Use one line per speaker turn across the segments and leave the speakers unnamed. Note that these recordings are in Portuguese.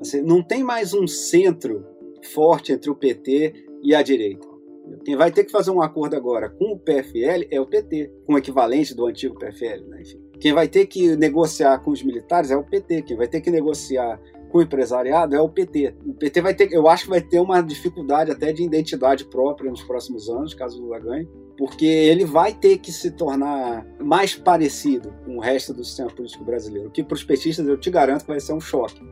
Assim, não tem mais um centro forte entre o PT e a direita. Quem vai ter que fazer um acordo agora com o PFL é o PT, com o equivalente do antigo PFL. Né? Enfim, quem vai ter que negociar com os militares é o PT. Quem vai ter que negociar com o empresariado é o PT. O PT vai ter, eu acho que vai ter uma dificuldade até de identidade própria nos próximos anos, caso Lula ganhe, porque ele vai ter que se tornar mais parecido com o resto do sistema político brasileiro, que para os petistas eu te garanto que vai ser um choque.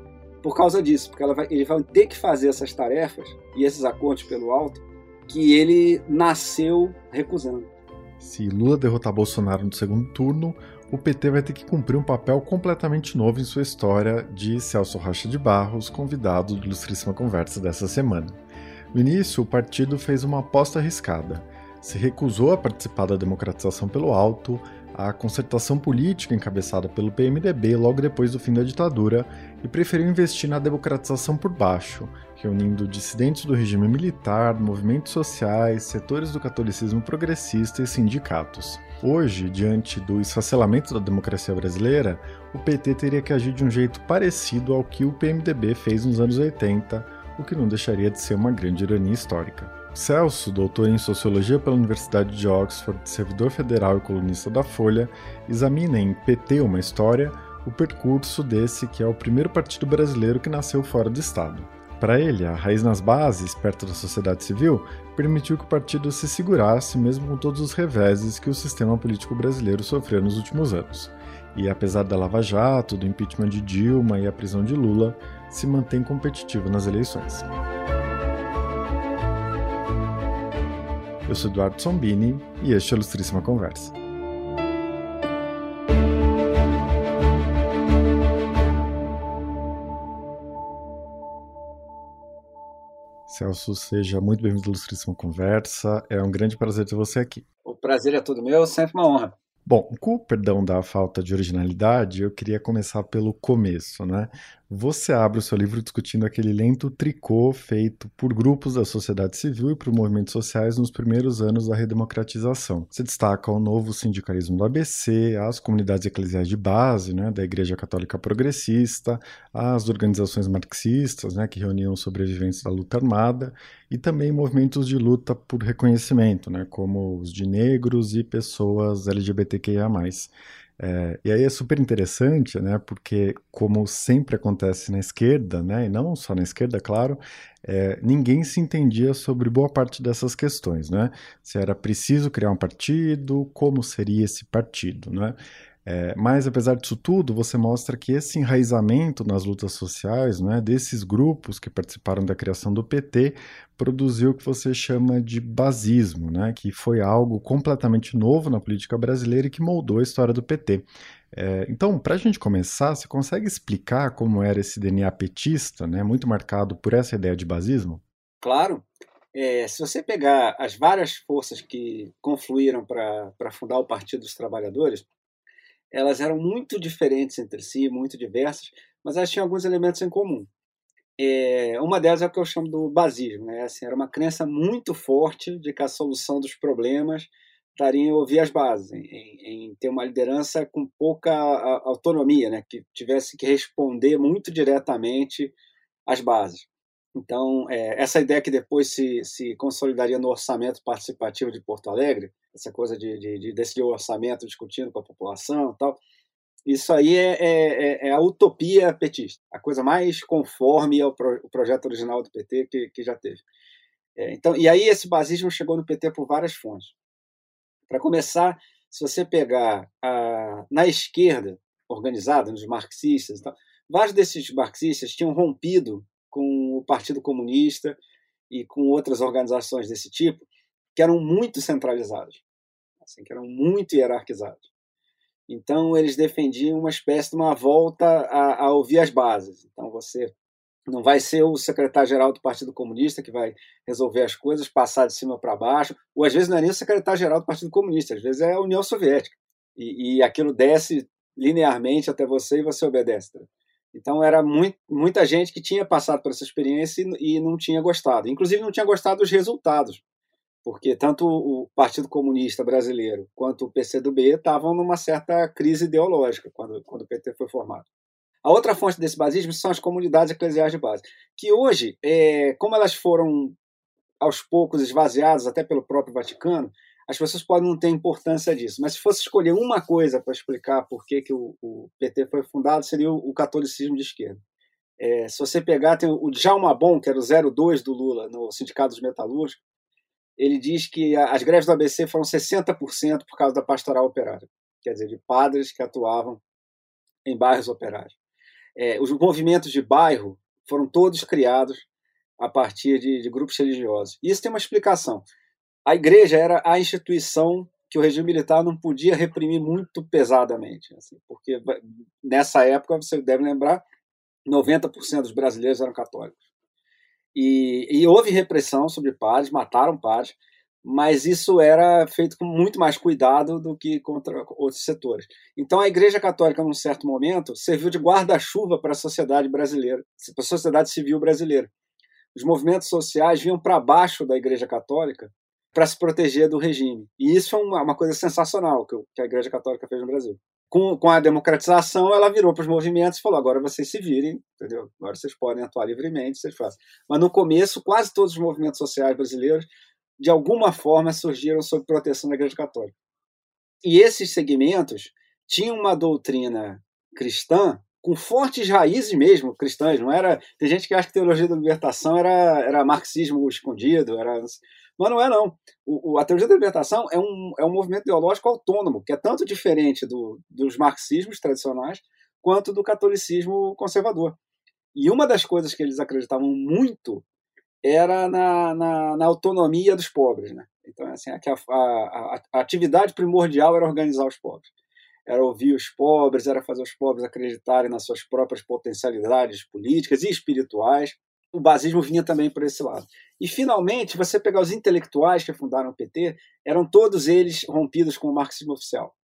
Por causa disso, porque vai, ele vai ter que fazer essas tarefas e esses acordos pelo alto que ele nasceu recusando.
Se Lula derrotar Bolsonaro no segundo turno, o PT vai ter que cumprir um papel completamente novo em sua história, diz Celso Rocha de Barros, convidado do Ilustríssima Conversa dessa semana. No início, o partido fez uma aposta arriscada. Se recusou a participar da democratização pelo alto, a concertação política encabeçada pelo PMDB logo depois do fim da ditadura e preferiu investir na democratização por baixo, reunindo dissidentes do regime militar, movimentos sociais, setores do catolicismo progressista e sindicatos. Hoje, diante do esfacelamento da democracia brasileira, o PT teria que agir de um jeito parecido ao que o PMDB fez nos anos 80, o que não deixaria de ser uma grande ironia histórica. Celso, doutor em Sociologia pela Universidade de Oxford, servidor federal e colunista da Folha, examina em PT Uma História o percurso desse que é o primeiro partido brasileiro que nasceu fora do Estado. Para ele, a raiz nas bases, perto da sociedade civil, permitiu que o partido se segurasse mesmo com todos os reveses que o sistema político brasileiro sofreu nos últimos anos. E apesar da Lava Jato, do impeachment de Dilma e a prisão de Lula, se mantém competitivo nas eleições. Eu sou Eduardo Sombini e este é a Ilustríssima Conversa. Celso, seja muito bem-vindo à Ilustríssima Conversa. É um grande prazer ter você aqui.
O prazer é todo meu, sempre uma honra.
Bom, com o perdão da falta de originalidade, eu queria começar pelo começo, né? Você abre o seu livro discutindo aquele lento tricô feito por grupos da sociedade civil e por movimentos sociais nos primeiros anos da redemocratização. Você destaca o novo sindicalismo do ABC, as comunidades eclesiais de base, né, da Igreja Católica Progressista, as organizações marxistas, né, que reuniam sobreviventes da luta armada, e também movimentos de luta por reconhecimento, né, como os de negros e pessoas LGBTQIA+. É, e aí é super interessante, né, porque como sempre acontece na esquerda, né, e não só na esquerda, claro, é, ninguém se entendia sobre boa parte dessas questões, né, se era preciso criar um partido, como seria esse partido, né, é, mas, apesar disso tudo, você mostra que esse enraizamento nas lutas sociais, né, desses grupos que participaram da criação do PT, produziu o que você chama de basismo, né, que foi algo completamente novo na política brasileira e que moldou a história do PT. É, então, para a gente começar, você consegue explicar como era esse DNA petista, né, muito marcado por essa ideia de basismo?
Claro. É, se você pegar as várias forças que confluíram para fundar o Partido dos Trabalhadores, elas eram muito diferentes entre si, muito diversas, mas elas tinham alguns elementos em comum. É, uma delas é o que eu chamo do basismo, né? Assim, era uma crença muito forte de que a solução dos problemas estaria em ouvir as bases, em, em, ter uma liderança com pouca autonomia, né? que tivesse que responder muito diretamente às bases. Então, é, essa ideia que depois se, se consolidaria no orçamento participativo de Porto Alegre, essa coisa de, de, de decidir o orçamento discutindo com a população e tal, isso aí é, é, é, é, a utopia petista, a coisa mais conforme ao pro, projeto original do PT que, que já teve. É, então, e aí esse basismo chegou no PT por várias fontes. Para começar, se você pegar a, na esquerda organizada, nos marxistas, tal, vários desses marxistas tinham rompido com o Partido Comunista e com outras organizações desse tipo, que eram muito centralizadas, assim, que eram muito hierarquizadas. Então, eles defendiam uma espécie de uma volta a, a ouvir as bases. Então, você não vai ser o secretário-geral do Partido Comunista que vai resolver as coisas, passar de cima para baixo, ou às vezes não é nem o secretário-geral do Partido Comunista, às vezes é a União Soviética. E, e aquilo desce linearmente até você e você obedece. Então era muito, muita gente que tinha passado por essa experiência e, e, não tinha gostado. Inclusive não tinha gostado dos resultados porque tanto o Partido Comunista Brasileiro quanto o PCdoB estavam numa certa crise ideológica quando, quando o PT foi formado. A outra fonte desse basismo são as comunidades eclesiais de base, que hoje, é, como elas foram aos poucos esvaziadas até pelo próprio Vaticano, as pessoas podem não ter importância disso. Mas se fosse escolher uma coisa para explicar por que, que o, o, PT foi fundado, seria o, o catolicismo de esquerda. É, se você pegar, tem o Djalma Bom, que era o 02 do Lula no Sindicato dos Metalúrgicos, ele diz que as greves do ABC foram 60% por causa da pastoral operária, quer dizer, de padres que atuavam em bairros operários. É, os movimentos de bairro foram todos criados a partir de, de grupos religiosos. Isso tem uma explicação. A igreja era a instituição que o regime militar não podia reprimir muito pesadamente, assim, porque nessa época, você deve lembrar, 90% dos brasileiros eram católicos. E, e, houve repressão sobre padres, mataram padres, mas isso era feito com muito mais cuidado do que contra outros setores. Então a Igreja Católica, num certo momento, serviu de guarda-chuva para a sociedade brasileira, para a sociedade civil brasileira. Os movimentos sociais vinham para baixo da Igreja Católica para se proteger do regime. E isso é uma, uma coisa sensacional que, que a Igreja Católica fez no Brasil com, com a democratização, ela virou para os movimentos e falou: agora vocês se virem, entendeu? Agora vocês podem atuar livremente, vocês fazem. Mas no começo, quase todos os movimentos sociais brasileiros, de alguma forma, surgiram sob proteção da Igreja Católica. E esses segmentos tinham uma doutrina cristã com fortes raízes mesmo cristãs, não era. Tem gente que acha que teologia da libertação era, era marxismo escondido, era mas não é, não. O, o, a teologia da libertação é um, é um movimento ideológico autônomo, que é tanto diferente do, dos marxismos tradicionais quanto do catolicismo conservador. E uma das coisas que eles acreditavam muito era na, na, na autonomia dos pobres. Né? Então, assim, a, a, a, atividade primordial era organizar os pobres. Era ouvir os pobres, era fazer os pobres acreditarem nas suas próprias potencialidades políticas e espirituais o basismo vinha também por esse lado. E, finalmente, você pegar os intelectuais que fundaram o PT, eram todos eles rompidos com o marxismo oficial.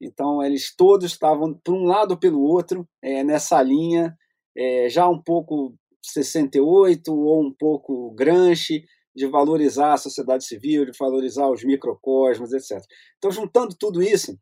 Então, eles todos estavam, por um lado ou pelo outro, é, nessa linha, é, já um pouco 68 ou um pouco Gramsci, de valorizar a sociedade civil, de valorizar os microcosmos, etc. Então, juntando tudo isso,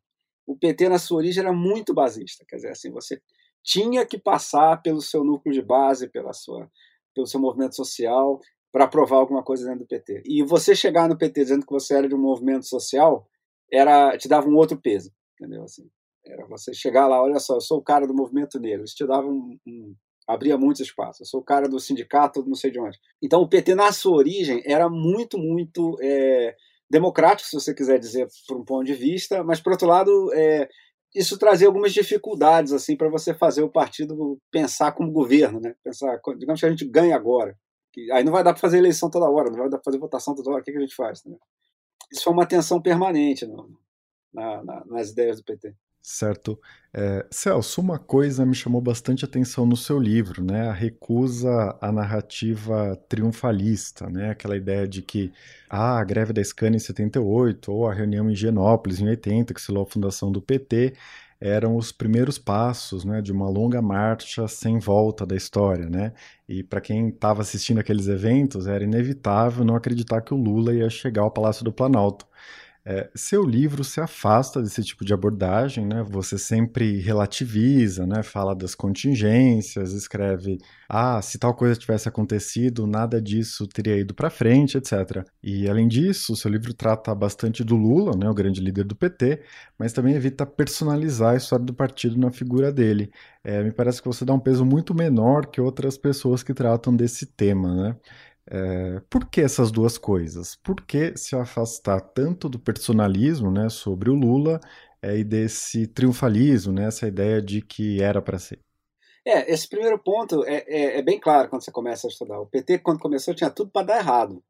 o PT, na sua origem, era muito basista. Quer dizer, assim, você tinha que passar pelo seu núcleo de base, pela sua pelo seu movimento social para aprovar alguma coisa dentro do PT. E você chegar no PT dizendo que você era de um movimento social, era te dava um outro peso, entendeu? Assim, era você chegar lá, olha só, eu sou o cara do movimento negro, isso te dava um, um abria muitos espaços. Eu sou o cara do sindicato, não sei de onde. Então o PT na sua origem era muito, muito é, democrático, se você quiser dizer, por um ponto de vista, mas por outro lado é, isso trazia algumas dificuldades assim para você fazer o partido pensar como governo, né? Pensar, digamos que a gente ganha agora, que aí não vai dar para fazer eleição toda hora, não vai dar para fazer votação toda hora, o que, que a gente faz? Né? Isso foi uma tensão permanente no, na, na, nas ideias do PT.
Certo. É, Celso, uma coisa me chamou bastante atenção no seu livro, né? A recusa à narrativa triunfalista, né? Aquela ideia de que ah, a greve da Scania em 78 ou a reunião em Genópolis em 80, que selou a fundação do PT, eram os primeiros passos né, de uma longa marcha sem volta da história. Né? E para quem estava assistindo aqueles eventos, era inevitável não acreditar que o Lula ia chegar ao Palácio do Planalto. É, seu livro se afasta desse tipo de abordagem, né? Você sempre relativiza, né? Fala das contingências, escreve, ah, se tal coisa tivesse acontecido, nada disso teria ido para frente, etc. E além disso, seu livro trata bastante do Lula, né? O grande líder do PT, mas também evita personalizar a história do partido na figura dele. É, me parece que você dá um peso muito menor que outras pessoas que tratam desse tema, né? É, por que essas duas coisas? Por que se afastar tanto do personalismo né, sobre o Lula é, e desse triunfalismo, né, essa ideia de que era para ser?
É, esse primeiro ponto é, é, é, bem claro quando você começa a estudar. O PT, quando começou, tinha tudo para dar errado.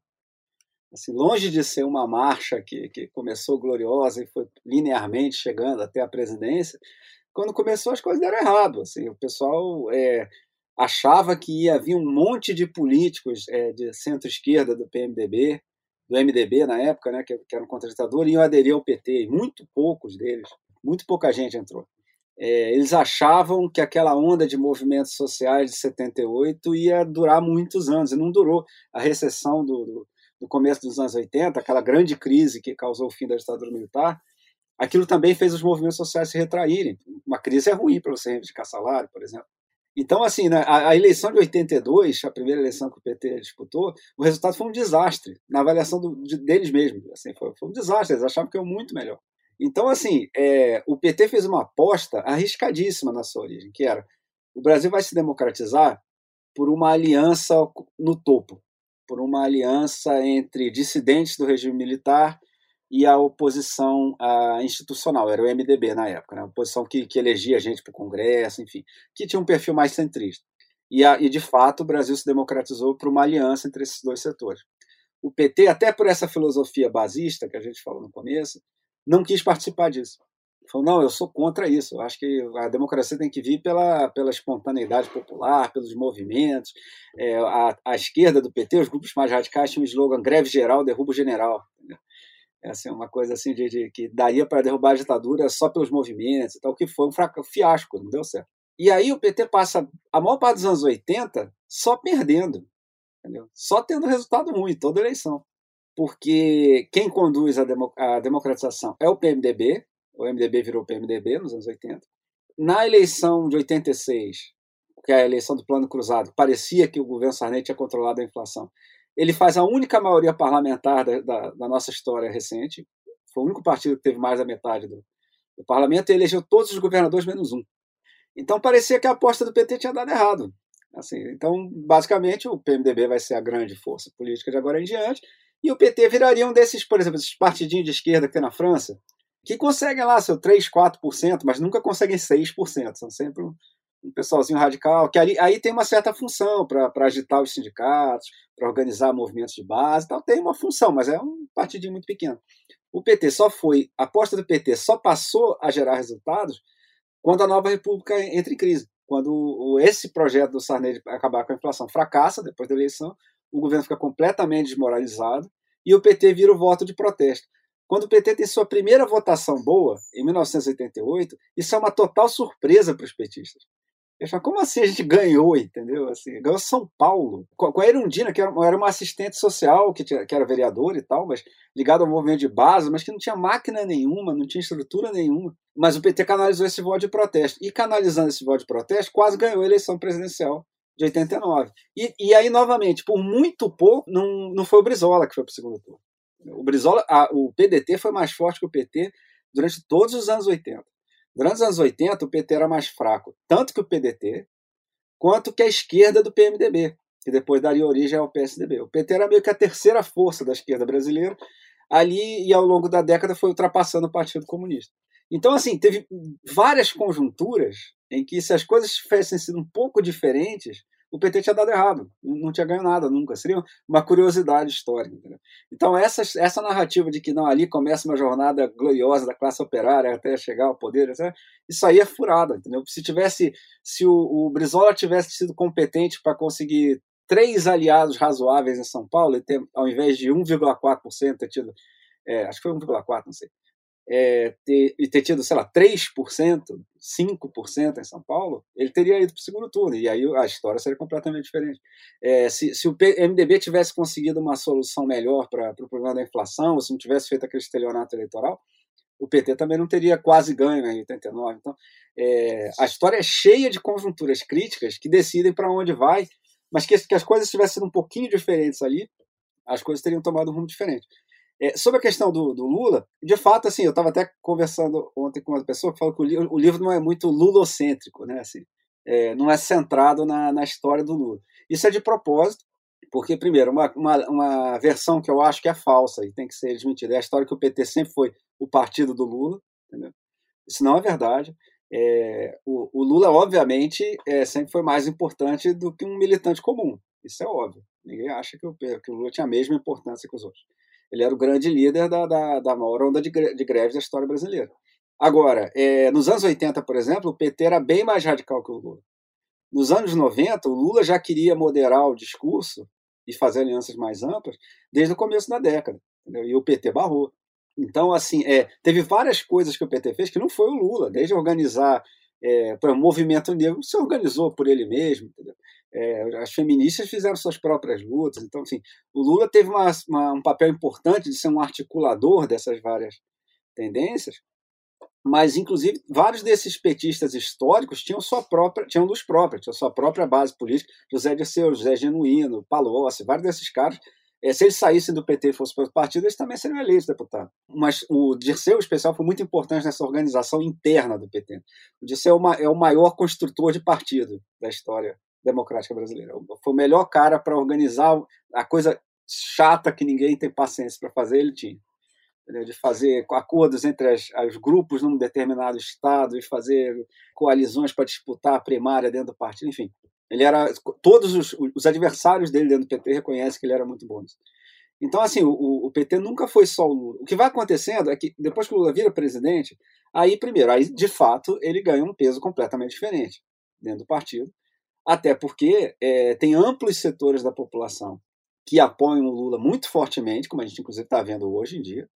Assim, longe de ser uma marcha que, que começou gloriosa e foi linearmente chegando até a presidência, quando começou as coisas deram errado. Assim, o pessoal é, achava que ia vir um monte de políticos é, de centro-esquerda do PMDB, do MDB na época, né, que, que eram contra ditador, e iam aderir ao PT, e muito poucos deles, muito pouca gente entrou. É, eles achavam que aquela onda de movimentos sociais de 78 ia durar muitos anos, e não durou. A recessão do, do, no começo dos anos 80, aquela grande crise que causou o fim da ditadura militar, aquilo também fez os movimentos sociais se retraírem. Uma crise é ruim para você reivindicar salário, por exemplo. Então, assim, né, a, a, eleição de 82, a primeira eleição que o PT disputou, o resultado foi um desastre na avaliação do, de, deles mesmos. Assim, foi, foi, um desastre, eles achavam que eu muito melhor. Então, assim, é, o PT fez uma aposta arriscadíssima na sua origem, que era o Brasil vai se democratizar por uma aliança no topo, por uma aliança entre dissidentes do regime militar e a oposição a, institucional, era o MDB na época, né? a oposição que, que elegia gente para o Congresso, enfim, que tinha um perfil mais centrista. E, a, e de fato, o Brasil se democratizou por uma aliança entre esses dois setores. O PT, até por essa filosofia basista que a gente falou no começo, não quis participar disso. Falou, não, eu sou contra isso. Eu acho que a democracia tem que vir pela, pela espontaneidade popular, pelos movimentos. É, a, a esquerda do PT, os grupos mais radicais, tinham um slogan greve geral, derrubo general. Entendeu? É assim, uma coisa assim de, de que daria para derrubar a ditadura só pelos movimentos e tal, que foi um fraco, fiasco, não deu certo. E aí o PT passa a maior parte dos anos 80 só perdendo, entendeu? só tendo resultado ruim toda eleição. Porque quem conduz a, demo, a democratização é o PMDB, o MDB virou PMDB nos anos 80. Na eleição de 86, que é a eleição do Plano Cruzado, parecia que o governo Sarney tinha controlado a inflação ele faz a única maioria parlamentar da, da, da, nossa história recente. Foi o único partido que teve mais da metade do, do parlamento e elegeu todos os governadores menos um. Então parecia que a aposta do PT tinha dado errado. Assim, então, basicamente, o PMDB vai ser a grande força política de agora em diante, e o PT viraria um desses, por exemplo, esses partidinhos de esquerda que tem na França, que conseguem lá seu 3, 4%, mas nunca conseguem 6%. São sempre um pessoalzinho radical, que ali, aí tem uma certa função para agitar os sindicatos, para organizar movimentos de base, tal, tem uma função, mas é um partidinho muito pequeno. O PT só foi, a aposta do PT só passou a gerar resultados quando a nova república entra em crise. Quando esse projeto do Sarney de acabar com a inflação fracassa depois da eleição, o governo fica completamente desmoralizado e o PT vira o voto de protesto. Quando o PT tem sua primeira votação boa, em 1988, isso é uma total surpresa para os petistas. Eles falam, como assim a gente ganhou, entendeu? Assim, ganhou São Paulo. Com a Erundina, que era uma assistente social, que, tinha, que era vereadora e tal, mas ligado ao movimento de base, mas que não tinha máquina nenhuma, não tinha estrutura nenhuma. Mas o PT canalizou esse voto de protesto. E canalizando esse voto de protesto, quase ganhou a eleição presidencial de 89. E, e aí, novamente, por muito pouco, não, não foi o Brizola que foi para o segundo turno. O Brizola, a, o PDT foi mais forte que o PT durante todos os anos 80. Durante os anos 80, o PT era mais fraco, tanto que o PDT, quanto que a esquerda do PMDB, que depois daria origem ao PSDB. O PT era meio que a terceira força da esquerda brasileira, ali e ao longo da década foi ultrapassando o Partido Comunista. Então, assim, teve várias conjunturas em que, se as coisas tivessem sido um pouco diferentes, o PT tinha dado errado, não tinha ganho nada nunca. Seria uma curiosidade histórica. Então, essa, essa narrativa de que não ali começa uma jornada gloriosa da classe operária até chegar ao poder, isso aí é furada. Entendeu? Se tivesse, se o, o Brizola tivesse sido competente para conseguir três aliados razoáveis em São Paulo, e ter, ao invés de 1,4% ter tido, é, acho que foi 1,4%, não sei, é, ter, e ter tido, sei lá, 3%, 5% em São Paulo, ele teria ido para o segundo turno, e aí a história seria completamente diferente. É, se, se, o MDB tivesse conseguido uma solução melhor para o problema da inflação, ou se não tivesse feito aquele estelionato eleitoral, o PT também não teria quase ganho em 89. Então, é, a história é cheia de conjunturas críticas que decidem para onde vai, mas que, que as coisas tivessem sido um pouquinho diferentes ali, as coisas teriam tomado um rumo diferente. É, sobre a questão do, do, Lula, de fato, assim, eu estava até conversando ontem com uma pessoa que falou que o, li o livro não é muito lulocêntrico, né? Assim, é, não é centrado na, na, história do Lula. Isso é de propósito, porque, primeiro, uma, uma, uma, versão que eu acho que é falsa e tem que ser desmentida é a história que o PT sempre foi o partido do Lula, entendeu? Isso não é verdade. É, o, o, Lula, obviamente, é, sempre foi mais importante do que um militante comum. Isso é óbvio. Ninguém acha que o, que o Lula tinha a mesma importância que os outros. Ele era o grande líder da, da, da maior onda de, de da história brasileira. Agora, é, nos anos 80, por exemplo, o PT era bem mais radical que o Lula. Nos anos 90, o Lula já queria moderar o discurso e fazer alianças mais amplas desde o começo da década. Entendeu? E o PT barrou. Então, assim, é, teve várias coisas que o PT fez que não foi o Lula, desde organizar é, o movimento negro, se organizou por ele mesmo. Entendeu? É, as feministas fizeram suas próprias lutas. Então, assim, o Lula teve uma, uma, um papel importante de ser um articulador dessas várias tendências, mas, inclusive, vários desses petistas históricos tinham sua própria, tinham luz própria, tinham sua própria base política. José Dirceu, José Genuíno, Palocci, vários desses caras se eles saíssem do PT e fossem para o partido, eles também seriam eleitos deputados. Mas o Dirceu, em especial, foi muito importante nessa organização interna do PT. O Dirceu é, uma, é o maior construtor de partido da história democrática brasileira. Foi o melhor cara para organizar a coisa chata que ninguém tem paciência para fazer, ele tinha. Entendeu? De fazer acordos entre as, os grupos num determinado estado e fazer coalizões para disputar a primária dentro do partido, enfim. Ele era todos os, os, adversários dele dentro do PT reconhecem que ele era muito bom. Então assim, o, o, PT nunca foi só o Lula. O que vai acontecendo é que depois que o Lula vira presidente, aí primeiro, aí de fato ele ganha um peso completamente diferente dentro do partido, até porque é, tem amplos setores da população que apoiam o Lula muito fortemente, como a gente inclusive está vendo hoje em dia,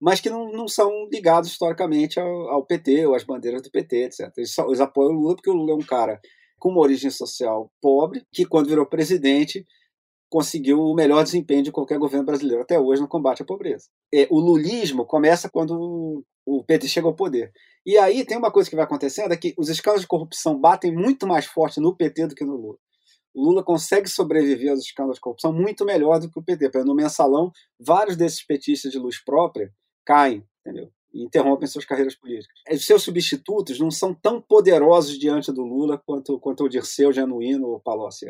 mas que não, não são ligados historicamente ao, ao, PT ou às bandeiras do PT, etc. Eles, só, eles apoiam o Lula porque o Lula é um cara com uma origem social pobre, que quando virou presidente conseguiu o melhor desempenho de qualquer governo brasileiro até hoje no combate à pobreza. É, o lulismo começa quando o PT chega ao poder. E aí tem uma coisa que vai acontecendo, é que os escândalos de corrupção batem muito mais forte no PT do que no Lula. O Lula consegue sobreviver aos escândalos de corrupção muito melhor do que o PT. No mensalão, vários desses petistas de luz própria caem, entendeu? E interrompem suas carreiras políticas. Os seus substitutos não são tão poderosos diante do Lula quanto, quanto o Dirceu, Genuíno ou Palocci.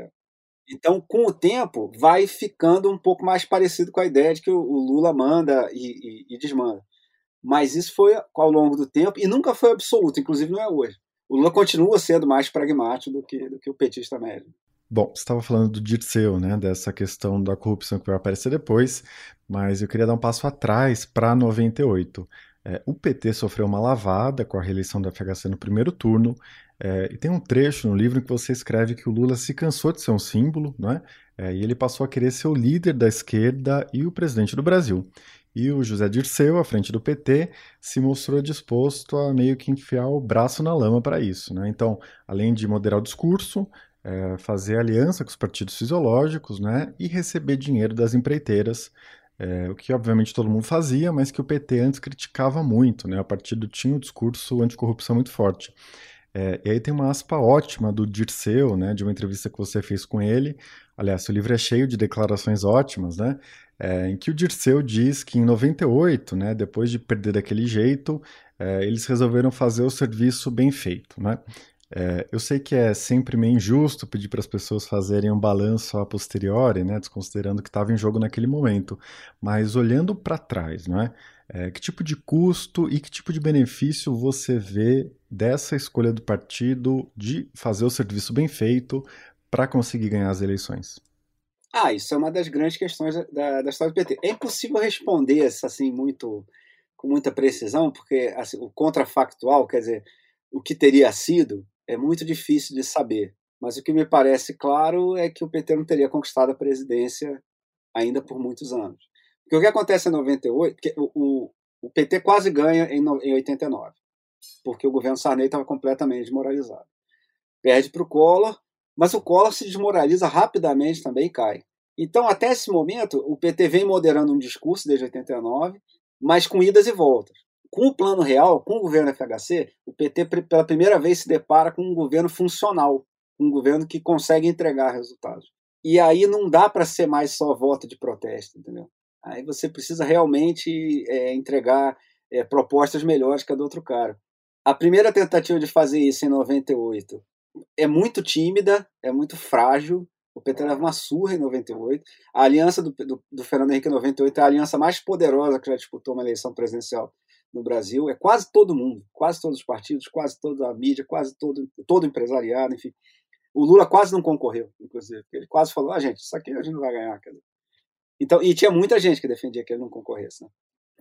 Então, com o tempo, vai ficando um pouco mais parecido com a ideia de que o, Lula manda e, e, e desmanda. Mas isso foi ao longo do tempo e nunca foi absoluto, inclusive não é hoje. O Lula continua sendo mais pragmático do que, do que o petista médio.
Bom, você estava falando do Dirceu, né, dessa questão da corrupção que vai aparecer depois, mas eu queria dar um passo atrás para 98. É, o PT sofreu uma lavada com a reeleição da FHC no primeiro turno, é, e tem um trecho no livro em que você escreve que o Lula se cansou de ser um símbolo, né? É, e ele passou a querer ser o líder da esquerda e o presidente do Brasil. E o José Dirceu, à frente do PT, se mostrou disposto a meio que enfiar o braço na lama para isso. Né? Então, além de moderar o discurso, é, fazer aliança com os partidos fisiológicos né? e receber dinheiro das empreiteiras é, o que obviamente todo mundo fazia, mas que o PT antes criticava muito, né? O partido tinha um discurso anticorrupção muito forte. É, e aí tem uma aspa ótima do Dirceu, né, de uma entrevista que você fez com ele. Aliás, o livro é cheio de declarações ótimas, né? É, em que o Dirceu diz que em 98, né, depois de perder daquele jeito, é, eles resolveram fazer o serviço bem feito, né? É, eu sei que é sempre meio injusto pedir para as pessoas fazerem um balanço a posteriori, né, desconsiderando que estava em jogo naquele momento, mas olhando para trás, não é? é? Que tipo de custo e que tipo de benefício você vê dessa escolha do partido de fazer o serviço bem feito para conseguir ganhar as eleições?
Ah, isso é uma das grandes questões da, da história do PT. É impossível responder assim muito com muita precisão, porque assim, o contrafactual, quer dizer, o que teria sido, é muito difícil de saber. Mas o que me parece claro é que o PT não teria conquistado a presidência ainda por muitos anos. Porque o que acontece em 98, o, o, o PT quase ganha em, em 89, porque o governo Sarney estava completamente desmoralizado. Perde para o Collor, mas o Collor se desmoraliza rapidamente também e cai. Então, até esse momento, o PT vem moderando um discurso desde 89, mas com idas e voltas com o plano real, com o governo FHC, o PT pela primeira vez se depara com um governo funcional, um governo que consegue entregar resultados. E aí não dá para ser mais só voto de protesto, entendeu? Aí você precisa realmente é, entregar é, propostas melhores que a do outro cara. A primeira tentativa de fazer isso em 98 é muito tímida, é muito frágil. O PT leva uma surra em 98. A aliança do, do, do Fernando Henrique em 98 é a aliança mais poderosa que já disputou uma eleição presidencial no Brasil, é quase todo mundo, quase todos os partidos, quase toda a mídia, quase todo, todo empresariado, enfim. O Lula quase não concorreu, inclusive. Ele quase falou: ah, gente, isso aqui a gente não vai ganhar. Então, e tinha muita gente que defendia que ele não concorresse. Né?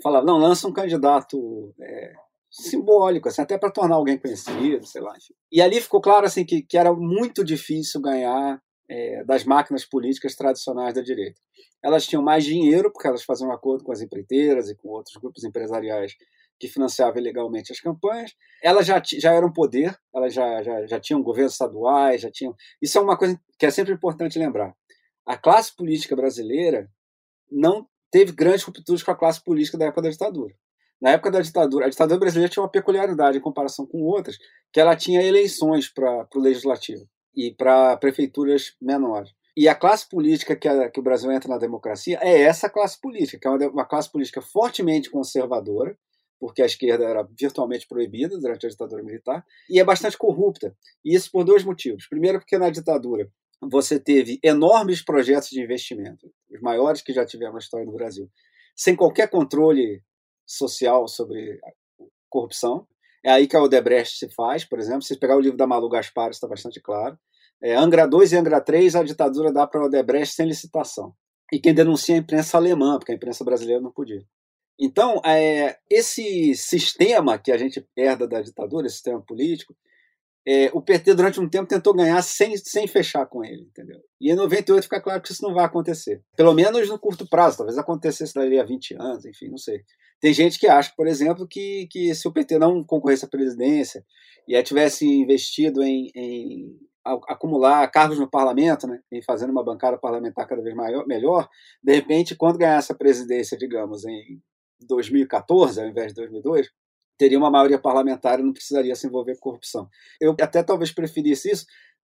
Falava: não, lança um candidato é, simbólico, assim, até para tornar alguém conhecido, sei lá. Enfim. E ali ficou claro assim que, que era muito difícil ganhar é, das máquinas políticas tradicionais da direita. Elas tinham mais dinheiro, porque elas faziam um acordo com as empreiteiras e com outros grupos empresariais que financiava ilegalmente as campanhas. Elas já, já eram poder, elas já, já, já tinham governos estaduais, já tinham. Isso é uma coisa que é sempre importante lembrar. A classe política brasileira não teve grandes rupturas com a classe política da época da ditadura. Na época da ditadura, a ditadura brasileira tinha uma peculiaridade em comparação com outras, que ela tinha eleições para o legislativo e para prefeituras menores. E a classe política que, a, que, o Brasil entra na democracia é essa classe política, que é uma, uma, classe política fortemente conservadora, porque a esquerda era virtualmente proibida durante a ditadura militar, e é bastante corrupta. E isso por dois motivos. Primeiro, porque na ditadura você teve enormes projetos de investimento, os maiores que já tivemos na história do Brasil, sem qualquer controle social sobre corrupção. É aí que a Odebrecht se faz, por exemplo. Se pegar o livro da Malu Gaspar, está bastante claro. É, Angra 2 e Angra 3, a ditadura dá para a Odebrecht sem licitação. E quem denuncia é a imprensa alemã, porque a imprensa brasileira não podia. Então, é, esse sistema que a gente herda da ditadura, esse sistema político, é, o PT durante um tempo tentou ganhar sem, sem fechar com ele, entendeu? E em 98 fica claro que isso não vai acontecer. Pelo menos no curto prazo, talvez acontecesse dali a 20 anos, enfim, não sei. Tem gente que acha, por exemplo, que, que se o PT não concorresse à presidência e tivesse investido em, em acumular cargos no parlamento, né, em fazendo uma bancada parlamentar cada vez maior, melhor, de repente, quando ganhasse a presidência, digamos, em 2014, ao invés de 2002, teria uma maioria parlamentar e não precisaria se envolver com corrupção. Eu até talvez preferisse isso,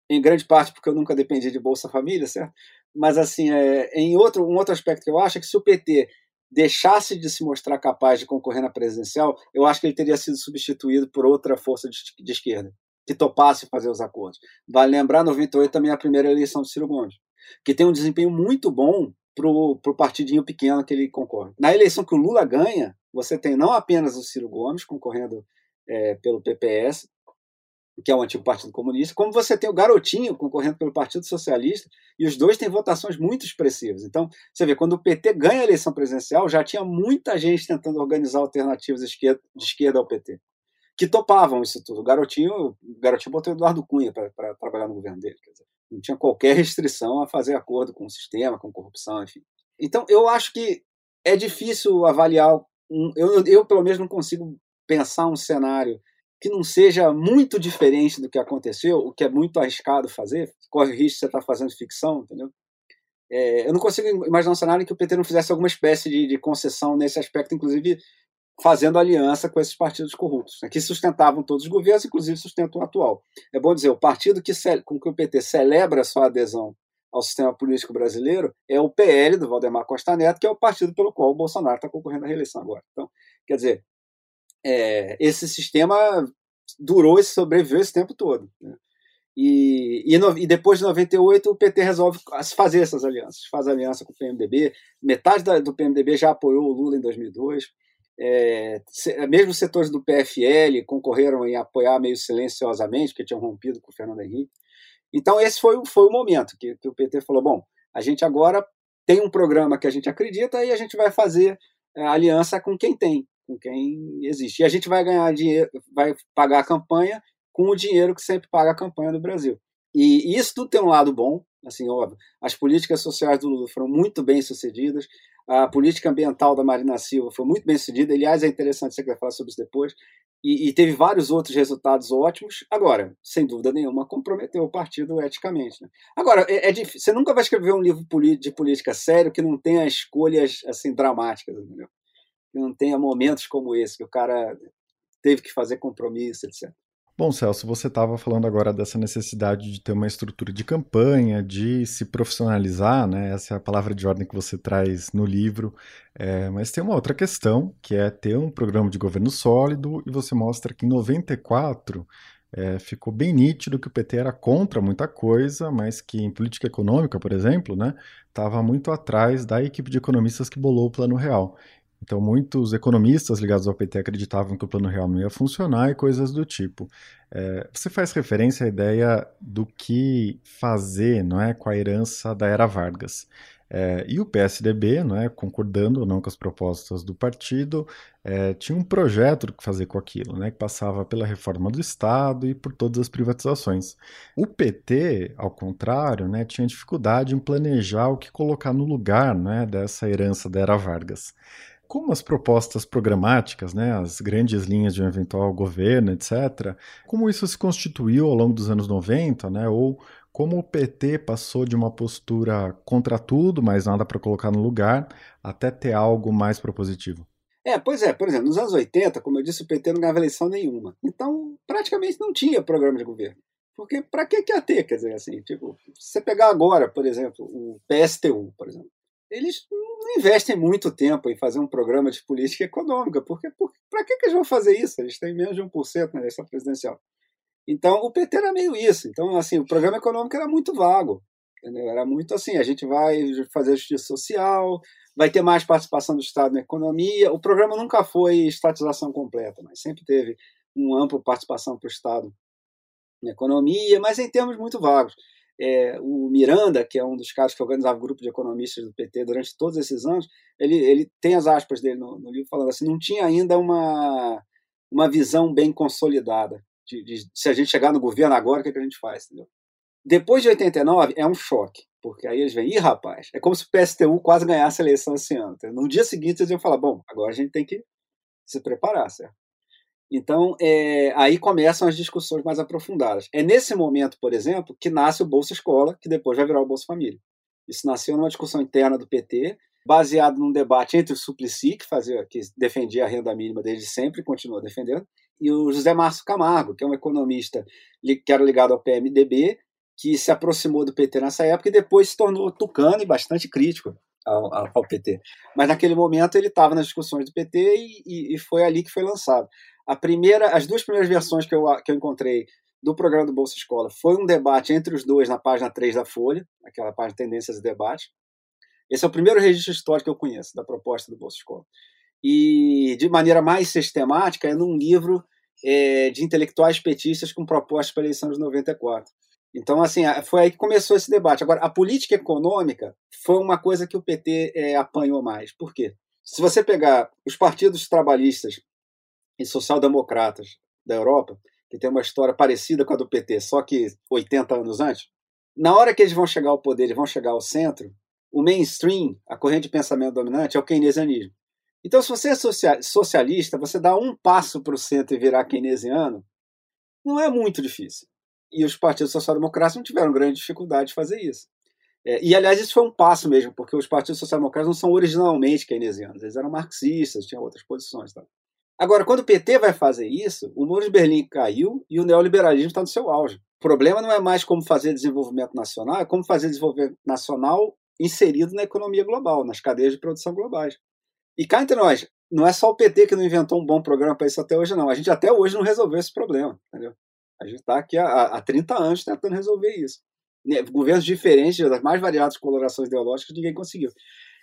em grande parte porque eu nunca dependi de Bolsa Família, certo? Mas, assim, é, em outro, um outro aspecto que eu acho é que se o PT deixasse de se mostrar capaz de concorrer na presidencial, eu acho que ele teria sido substituído por outra força de, de esquerda que topasse fazer os acordos. Vale lembrar, 98 também é a primeira eleição do Ciro Gomes, que tem um desempenho muito bom para o partidinho pequeno que ele concorre. Na eleição que o Lula ganha, você tem não apenas o Ciro Gomes concorrendo é, pelo PPS, que é o antigo Partido Comunista, como você tem o Garotinho concorrendo pelo Partido Socialista, e os dois têm votações muito expressivas. Então, você vê, quando o PT ganha a eleição presidencial, já tinha muita gente tentando organizar alternativas de esquerda, de esquerda ao PT que topavam isso tudo. O garotinho, o garotinho botou o Eduardo Cunha para trabalhar no governo dele. Dizer, não tinha qualquer restrição a fazer acordo com o sistema, com corrupção, enfim. Então, eu acho que é difícil avaliar. Um, eu, eu, pelo menos, não consigo pensar um cenário que não seja muito diferente do que aconteceu, o que é muito arriscado fazer. Corre o risco de você estar tá fazendo ficção, entendeu? É, eu não consigo imaginar um cenário em que o PT não fizesse alguma espécie de, de concessão nesse aspecto, inclusive fazendo aliança com esses partidos corruptos, né, que sustentavam todos os governos, inclusive sustentam o atual. É bom dizer, o partido que com que o PT celebra sua adesão ao sistema político brasileiro é o PL do Valdemar Costa Neto, que é o partido pelo qual o Bolsonaro está concorrendo à reeleição agora. Então, quer dizer, é, esse sistema durou e sobreviveu esse tempo todo. Né? E, e, no, e, depois de 98 o PT resolve fazer essas alianças, faz aliança com o PMDB, metade da, do PMDB já apoiou o Lula em 2002, é, mesmo setores do PFL concorreram em apoiar meio silenciosamente, porque tinham rompido com o Fernando Henrique. Então, esse foi, foi o momento que, que o PT falou: bom, a gente agora tem um programa que a gente acredita e a gente vai fazer é, aliança com quem tem, com quem existe. E a gente vai ganhar dinheiro, vai pagar a campanha com o dinheiro que sempre paga a campanha do Brasil. E, e isso tudo tem um lado bom, assim, óbvio. As políticas sociais do Lula foram muito bem sucedidas, a política ambiental da Marina Silva foi muito bem sucedida. Aliás, é interessante você falar sobre isso depois. E, e, teve vários outros resultados ótimos. Agora, sem dúvida nenhuma, comprometeu o partido eticamente. Né? Agora, é, é, difícil. Você nunca vai escrever um livro de política sério que não tenha escolhas assim dramáticas, entendeu? Que não tenha momentos como esse, que o cara teve que fazer compromisso, etc.
Bom, Celso, você estava falando agora dessa necessidade de ter uma estrutura de campanha, de se profissionalizar, né? Essa é a palavra de ordem que você traz no livro. É, mas tem uma outra questão, que é ter um programa de governo sólido, e você mostra que em 94 é, ficou bem nítido que o PT era contra muita coisa, mas que em política econômica, por exemplo, né, estava muito atrás da equipe de economistas que bolou o Plano Real. Então, muitos economistas ligados ao PT acreditavam que o plano real não ia funcionar e coisas do tipo. É, você faz referência à ideia do que fazer não é, com a herança da era Vargas. É, e o PSDB, não é, concordando ou não com as propostas do partido, é, tinha um projeto que fazer com aquilo, né, que passava pela reforma do Estado e por todas as privatizações. O PT, ao contrário, né, tinha dificuldade em planejar o que colocar no lugar né, dessa herança da era Vargas. Como as propostas programáticas, né, as grandes linhas de um eventual governo, etc., como isso se constituiu ao longo dos anos 90, né, ou como o PT passou de uma postura contra tudo, mas nada para colocar no lugar, até ter algo mais propositivo.
É, pois é, por exemplo, nos anos 80, como eu disse, o PT não ganhava eleição nenhuma. Então, praticamente não tinha programa de governo. Porque para que, que ia ter? Quer dizer, assim, tipo, se você pegar agora, por exemplo, o PSTU, por exemplo, eles não investem muito tempo em fazer um programa de política econômica, porque para que, que eles vão fazer isso? Eles têm menos de 1% na eleição presidencial. Então, o PT era meio isso. Então, assim, o programa econômico era muito vago. Entendeu? Era muito assim, a gente vai fazer justiça social, vai ter mais participação do Estado na economia. O programa nunca foi estatização completa, mas sempre teve uma ampla participação para o Estado na economia, mas em termos muito vagos. É, o Miranda, que é um dos caras que organizava o grupo de economistas do PT durante todos esses anos, ele, ele tem as aspas dele no, no livro falando assim, não tinha ainda uma, uma visão bem consolidada de, de, se a gente chegar no governo agora, o que, é que a gente faz? Entendeu? Depois de 89, é um choque, porque aí eles vêm, ih, rapaz, é como se o PSTU quase ganhasse a eleição esse ano. No dia seguinte, eles iam falar, bom, agora a gente tem que se preparar, certo? Então, é, aí começam as discussões mais aprofundadas. É nesse momento, por exemplo, que nasce o Bolsa Escola, que depois vai virar o Bolsa Família. Isso nasceu numa discussão interna do PT, baseado num debate entre o Suplicy, que, fazia, que defendia a renda mínima desde sempre e continua defendendo, e o José Márcio Camargo, que é um economista que era ligado ao PMDB, que se aproximou do PT nessa época e depois se tornou tucano e bastante crítico ao, ao PT. Mas naquele momento ele estava nas discussões do PT e, e, foi ali que foi lançado. A primeira, as duas primeiras versões que eu, que eu encontrei do programa do Bolsa Escola foi um debate entre os dois na página 3 da Folha, aquela página Tendências e Debate. Esse é o primeiro registro histórico que eu conheço da proposta do Bolsa Escola. E de maneira mais sistemática é num livro é, de intelectuais petistas com propostas para a eleição de 94. Então, assim, foi aí que começou esse debate. Agora, a política econômica foi uma coisa que o PT é, apanhou mais. Por quê? Se você pegar os partidos trabalhistas e social-democratas da Europa, que tem uma história parecida com a do PT, só que 80 anos antes, na hora que eles vão chegar ao poder e vão chegar ao centro, o mainstream, a corrente de pensamento dominante, é o keynesianismo. Então, se você é socialista, você dá um passo para o centro e virar keynesiano, não é muito difícil. E os partidos social-democratas não tiveram grande dificuldade de fazer isso. É, e, aliás, isso foi um passo mesmo, porque os partidos social-democratas não são originalmente keynesianos, eles eram marxistas, tinham outras posições. Tá? Agora, quando o PT vai fazer isso, o muro de Berlim caiu e o neoliberalismo está no seu auge. O problema não é mais como fazer desenvolvimento nacional, é como fazer desenvolvimento nacional inserido na economia global, nas cadeias de produção globais. E cá entre nós, não é só o PT que não inventou um bom programa para isso até hoje, não. A gente até hoje não resolveu esse problema, entendeu? A gente está aqui há, há 30 anos tentando resolver isso. Né, governos diferentes, das mais variadas colorações ideológicas, ninguém conseguiu.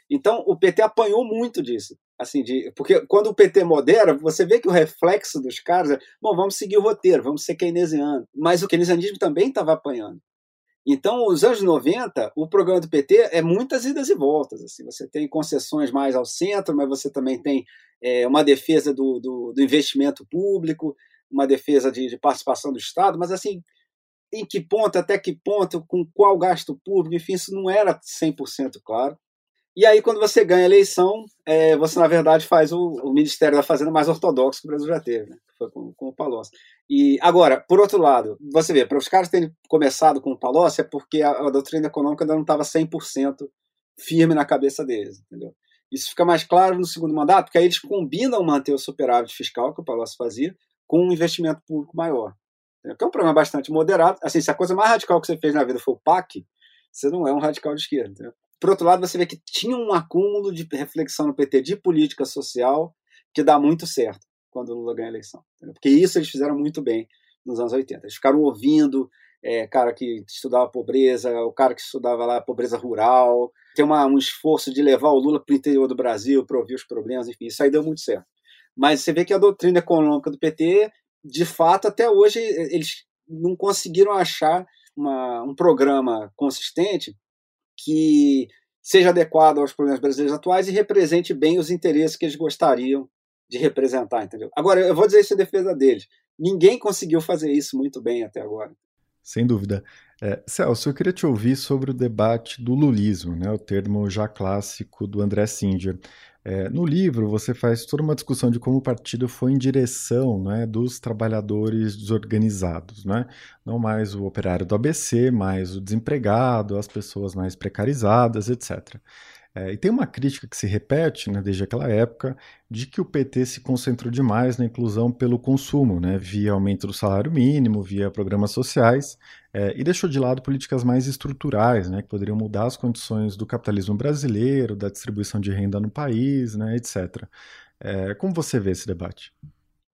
Então, o PT apanhou muito disso. Assim de Porque quando o PT modera, você vê que o reflexo dos caras é: bom, vamos seguir o roteiro, vamos ser keynesiano. Mas o keynesianismo também estava apanhando. Então, os anos 90, o programa do PT é muitas idas e voltas. Assim, você tem concessões mais ao centro, mas você também tem é, uma defesa do, do, do, investimento público, uma defesa de, de, participação do Estado, mas assim, em que ponto, até que ponto, com qual gasto público, enfim, isso não era 100% claro. E aí, quando você ganha a eleição, é, você, na verdade, faz o, o, Ministério da Fazenda mais ortodoxo que o Brasil já teve, né? foi com, com o Palocci. E agora, por outro lado, você vê, para os caras terem começado com o Palocci é porque a, a doutrina econômica ainda não estava 100% firme na cabeça deles, entendeu? Isso fica mais claro no segundo mandato, porque aí eles combinam manter o superávit fiscal que o Palocci fazia com um investimento público maior. Entendeu? Que é um problema bastante moderado. Assim, se a coisa mais radical que você fez na vida foi o PAC, você não é um radical de esquerda. Entendeu? Por outro lado, você vê que tinha um acúmulo de reflexão no PT de política social que dá muito certo quando o Lula ganha a eleição. Entendeu? Porque isso eles fizeram muito bem nos anos 80. Eles ficaram ouvindo é, cara que estudava pobreza, o cara que estudava lá pobreza rural. Tem uma, um esforço de levar o Lula para o interior do Brasil para ouvir os problemas, enfim, isso aí deu muito certo. Mas você vê que a doutrina econômica do PT, de fato, até hoje, eles não conseguiram achar uma, um programa consistente que seja adequado aos problemas brasileiros atuais e represente bem os interesses que eles gostariam de representar, entendeu? Agora, eu vou dizer isso em defesa deles. Ninguém conseguiu fazer isso muito bem até agora.
Sem dúvida. É, Celso, eu queria te ouvir sobre o debate do lulismo, né, o termo já clássico do André Singer. É, no livro, você faz toda uma discussão de como o partido foi em direção né, dos trabalhadores desorganizados. Né? Não mais o operário do ABC, mais o desempregado, as pessoas mais precarizadas, etc. É, e tem uma crítica que se repete né, desde aquela época de que o PT se concentrou demais na inclusão pelo consumo, né, via aumento do salário mínimo, via programas sociais, é, e deixou de lado políticas mais estruturais, né, que poderiam mudar as condições do capitalismo brasileiro, da distribuição de renda no país, né, etc. É, como você vê esse debate?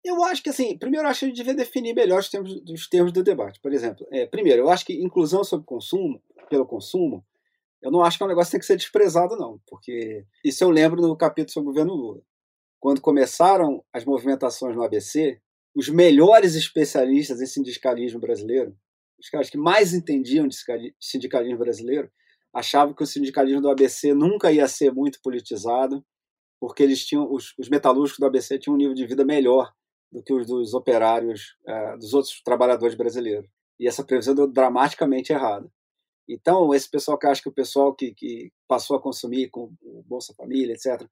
Eu acho que, assim, primeiro acho que a gente devia definir melhor os termos, os termos do debate. Por exemplo, é, primeiro, eu acho que inclusão sobre consumo, pelo consumo, eu não acho que é um negócio que tem que ser desprezado, não, porque isso eu lembro no capítulo sobre o governo Lula. Quando começaram as movimentações no ABC, os melhores especialistas em sindicalismo brasileiro, os caras que mais entendiam de sindicalismo brasileiro, achavam que o sindicalismo do ABC nunca ia ser muito politizado, porque eles tinham os, os metalúrgicos do ABC tinham um nível de vida melhor do que os dos operários, uh, dos outros trabalhadores brasileiros. E essa previsão deu dramaticamente errada. Então, esse pessoal que acha que o pessoal que, que passou a consumir com o Bolsa Família, etc.,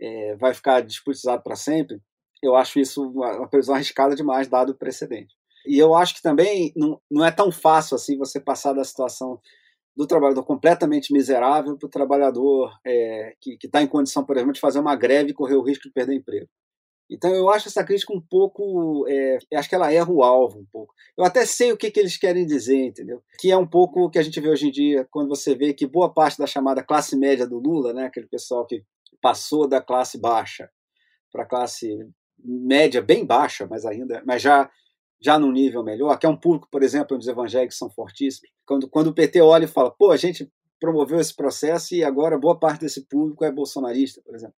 é, vai ficar despolitizado para sempre, eu acho isso uma, uma previsão arriscada demais, dado o precedente. E eu acho que também não, não é tão fácil assim você passar da situação do trabalhador completamente miserável para o trabalhador é, que está em condição, por exemplo, de fazer uma greve e correr o risco de perder emprego. Então eu acho essa crítica um pouco, é, acho que ela erra o alvo um pouco. Eu até sei o que, que eles querem dizer, entendeu? Que é um pouco o que a gente vê hoje em dia, quando você vê que boa parte da chamada classe média do Lula, né, aquele pessoal que passou da classe baixa para a classe média bem baixa, mas ainda, mas já já num nível melhor, que é um público, por exemplo, onde os evangélicos são fortíssimos. Quando, quando o PT olha e fala, pô, a gente promoveu esse processo e agora boa parte desse público é bolsonarista, por exemplo.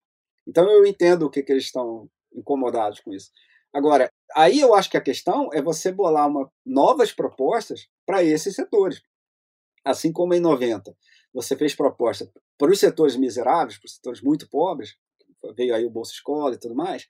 Então eu entendo o que, que eles estão incomodados com isso. Agora, aí eu acho que a questão é você bolar uma, novas propostas para esses setores. Assim como em 90 você fez proposta para os setores miseráveis, para os setores muito pobres, veio aí o Bolsa Escola e tudo mais,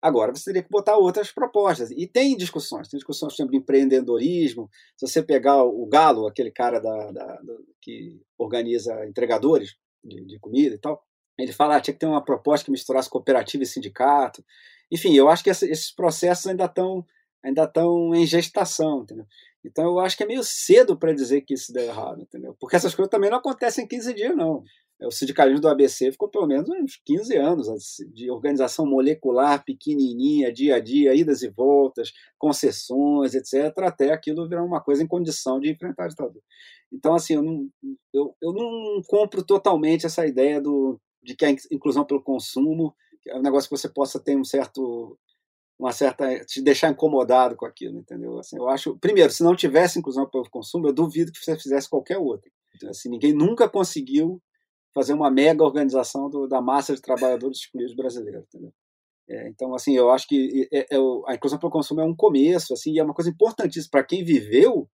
agora você teria que botar outras propostas. E tem discussões, tem discussões sobre empreendedorismo. Se você pegar o Galo, aquele cara da, da, da que organiza entregadores de, de comida e tal, ele fala que tinha que ter uma proposta que misturasse cooperativa e sindicato. Enfim, eu acho que esses processos ainda estão ainda estão em gestação, entendeu? Então eu acho que é meio cedo para dizer que isso deu errado, entendeu? Porque essas coisas também não acontecem em 15 dias, não. O sindicalismo do ABC ficou pelo menos uns 15 anos de organização molecular, pequenininha, dia a dia, idas e voltas, concessões, etc., até aquilo virar uma coisa em condição de enfrentar a ditadura. Então, assim, eu não, eu, eu não compro totalmente essa ideia do, de que a inclusão pelo consumo é um negócio que você possa ter um certo uma certa te deixar incomodado com aquilo, entendeu? Assim, eu acho, primeiro, se não tivesse inclusão pelo consumo, eu duvido que você fizesse qualquer outra. Então, assim, ninguém nunca conseguiu fazer uma mega organização do, da massa de trabalhadores excluídos brasileiros, entendeu? É, então, assim, eu acho que é, é, a inclusão pelo consumo é um começo, assim, e é uma coisa importantíssima para quem viveu.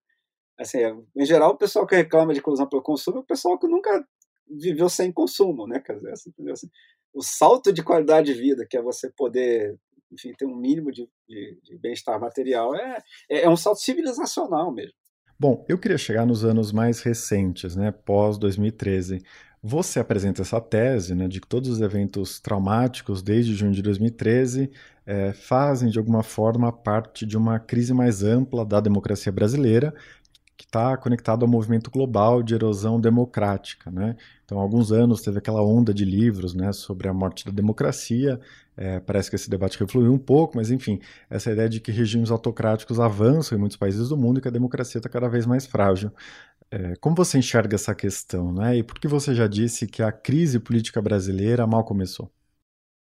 Assim, em geral, o pessoal que reclama de inclusão pelo consumo é o pessoal que nunca viveu sem consumo, né? Quer dizer, assim, assim, o salto de qualidade de vida, que é você poder, enfim, ter um mínimo de, de, de bem-estar material, é, é, é um salto civilizacional mesmo.
Bom, eu queria chegar nos anos mais recentes, né, pós 2013. Você apresenta essa tese né, de que todos os eventos traumáticos desde junho de 2013 é, fazem, de alguma forma, parte de uma crise mais ampla da democracia brasileira que está conectado ao movimento global de erosão democrática. Né? Então, há alguns anos teve aquela onda de livros né, sobre a morte da democracia. É, parece que esse debate refluiu um pouco, mas enfim, essa ideia de que regimes autocráticos avançam em muitos países do mundo e que a democracia está cada vez mais frágil. É, como você enxerga essa questão? Né? E por que você já disse que a crise política brasileira mal começou?